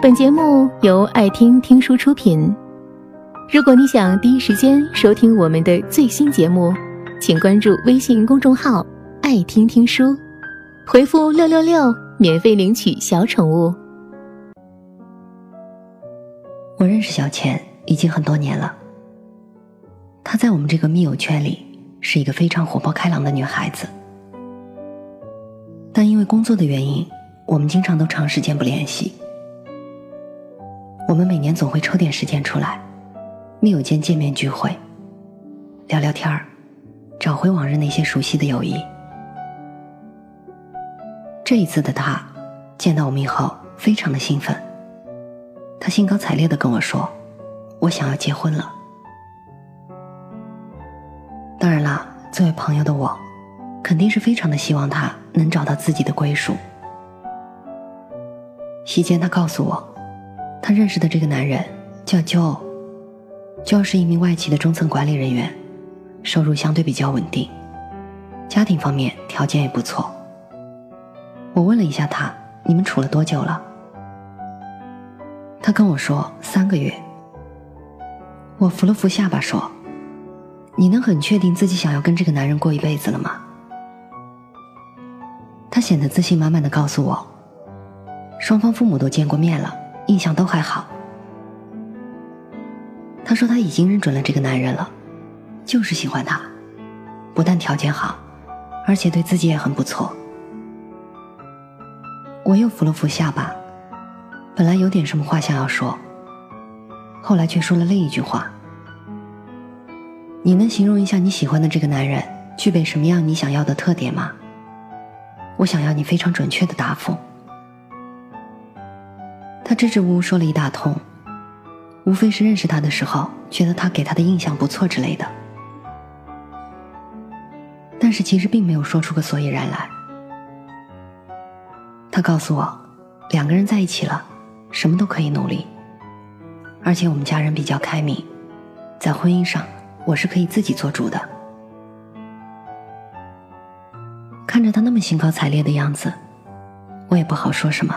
本节目由爱听听书出品。如果你想第一时间收听我们的最新节目，请关注微信公众号“爱听听书”，回复“六六六”免费领取小宠物。我认识小钱已经很多年了，她在我们这个密友圈里是一个非常活泼开朗的女孩子，但因为工作的原因，我们经常都长时间不联系。我们每年总会抽点时间出来，密友间见面聚会，聊聊天儿，找回往日那些熟悉的友谊。这一次的他见到我们以后，非常的兴奋。他兴高采烈的跟我说：“我想要结婚了。”当然啦，作为朋友的我，肯定是非常的希望他能找到自己的归属。席间，他告诉我。他认识的这个男人叫 Jojo 是一名外企的中层管理人员，收入相对比较稳定，家庭方面条件也不错。我问了一下他，你们处了多久了？他跟我说三个月。我扶了扶下巴说：“你能很确定自己想要跟这个男人过一辈子了吗？”他显得自信满满的告诉我：“双方父母都见过面了。”印象都还好。他说他已经认准了这个男人了，就是喜欢他，不但条件好，而且对自己也很不错。我又扶了扶下巴，本来有点什么话想要说，后来却说了另一句话：“你能形容一下你喜欢的这个男人具备什么样你想要的特点吗？”我想要你非常准确的答复。他支支吾吾说了一大通，无非是认识他的时候觉得他给他的印象不错之类的，但是其实并没有说出个所以然来。他告诉我，两个人在一起了，什么都可以努力，而且我们家人比较开明，在婚姻上我是可以自己做主的。看着他那么兴高采烈的样子，我也不好说什么。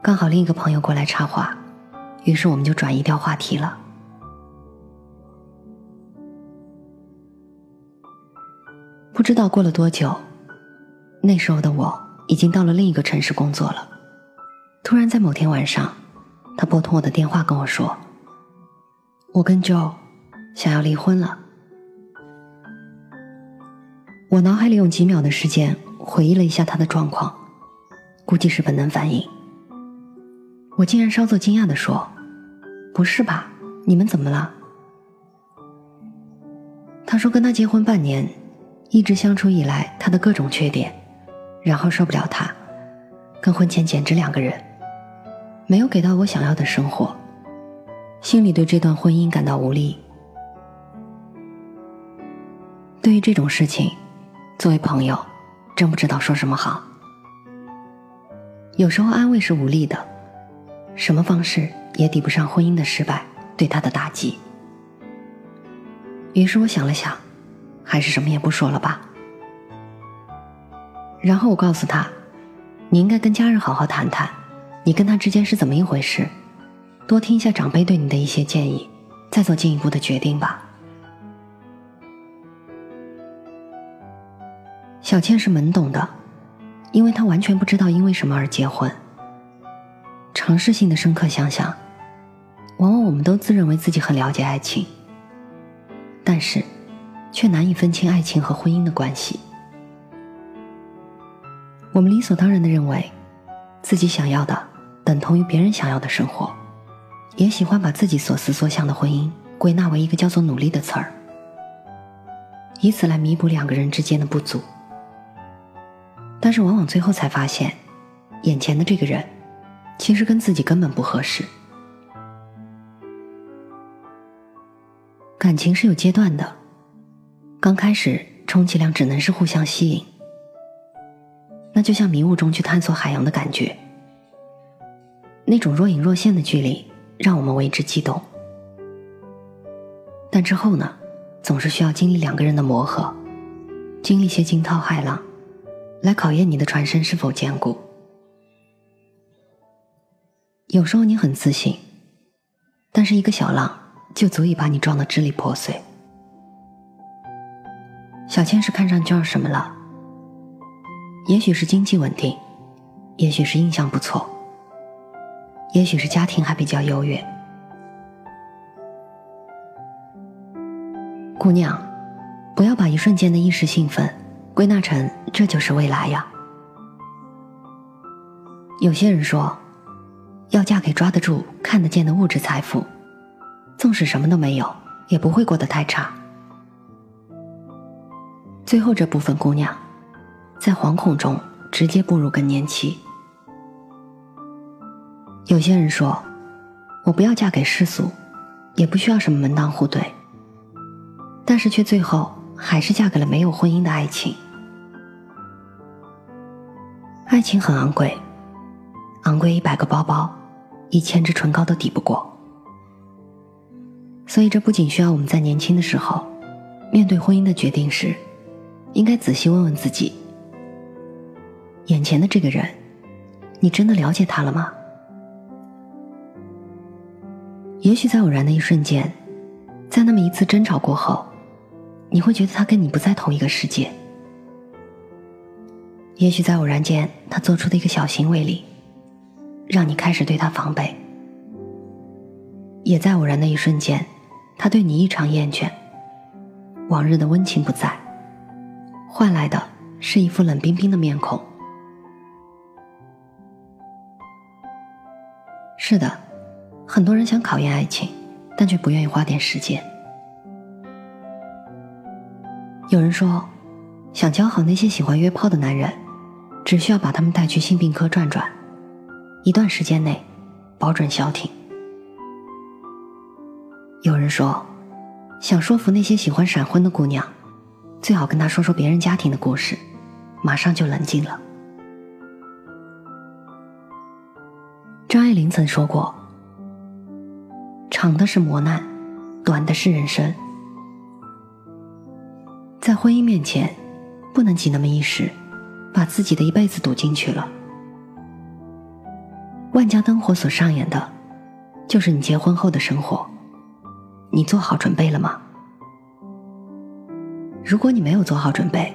刚好另一个朋友过来插话，于是我们就转移掉话题了。不知道过了多久，那时候的我已经到了另一个城市工作了。突然在某天晚上，他拨通我的电话跟我说：“我跟 Joe 想要离婚了。”我脑海里用几秒的时间回忆了一下他的状况，估计是本能反应。我竟然稍作惊讶的说：“不是吧？你们怎么了？”他说：“跟他结婚半年，一直相处以来，他的各种缺点，然后受不了他，跟婚前简直两个人，没有给到我想要的生活，心里对这段婚姻感到无力。对于这种事情，作为朋友，真不知道说什么好。有时候安慰是无力的。”什么方式也抵不上婚姻的失败对他的打击。于是我想了想，还是什么也不说了吧。然后我告诉他：“你应该跟家人好好谈谈，你跟他之间是怎么一回事，多听一下长辈对你的一些建议，再做进一步的决定吧。”小倩是懵懂的，因为她完全不知道因为什么而结婚。尝试性的深刻想想，往往我们都自认为自己很了解爱情，但是却难以分清爱情和婚姻的关系。我们理所当然的认为，自己想要的等同于别人想要的生活，也喜欢把自己所思所想的婚姻归纳为一个叫做“努力”的词儿，以此来弥补两个人之间的不足。但是往往最后才发现，眼前的这个人。其实跟自己根本不合适。感情是有阶段的，刚开始充其量只能是互相吸引，那就像迷雾中去探索海洋的感觉，那种若隐若现的距离让我们为之激动。但之后呢，总是需要经历两个人的磨合，经历些惊涛骇浪，来考验你的船身是否坚固。有时候你很自信，但是一个小浪就足以把你撞得支离破碎。小千是看上娟儿什么了？也许是经济稳定，也许是印象不错，也许是家庭还比较优越。姑娘，不要把一瞬间的一时兴奋归纳成这就是未来呀。有些人说，要嫁给抓得住、看得见的物质财富，纵使什么都没有，也不会过得太差。最后这部分姑娘，在惶恐中直接步入更年期。有些人说，我不要嫁给世俗，也不需要什么门当户对，但是却最后还是嫁给了没有婚姻的爱情。爱情很昂贵，昂贵一百个包包，一千支唇膏都抵不过。所以这不仅需要我们在年轻的时候，面对婚姻的决定时。应该仔细问问自己：眼前的这个人，你真的了解他了吗？也许在偶然的一瞬间，在那么一次争吵过后，你会觉得他跟你不在同一个世界。也许在偶然间，他做出的一个小行为里，让你开始对他防备；也在偶然的一瞬间，他对你异常厌倦，往日的温情不在。换来的是一副冷冰冰的面孔。是的，很多人想考验爱情，但却不愿意花点时间。有人说，想教好那些喜欢约炮的男人，只需要把他们带去性病科转转，一段时间内，保准消停。有人说，想说服那些喜欢闪婚的姑娘。最好跟他说说别人家庭的故事，马上就冷静了。张爱玲曾说过：“长的是磨难，短的是人生。”在婚姻面前，不能急那么一时，把自己的一辈子赌进去了。万家灯火所上演的，就是你结婚后的生活。你做好准备了吗？如果你没有做好准备，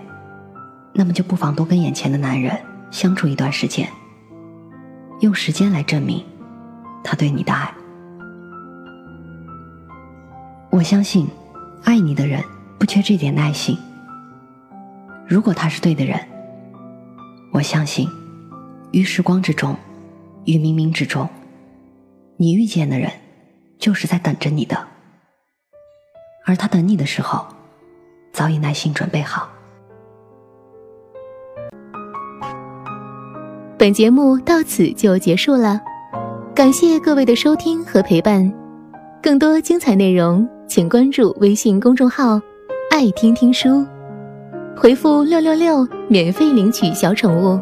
那么就不妨多跟眼前的男人相处一段时间，用时间来证明他对你的爱。我相信，爱你的人不缺这点耐心。如果他是对的人，我相信，于时光之中，于冥冥之中，你遇见的人就是在等着你的，而他等你的时候。早已耐心准备好。本节目到此就结束了，感谢各位的收听和陪伴。更多精彩内容，请关注微信公众号“爱听听书”，回复“六六六”免费领取小宠物。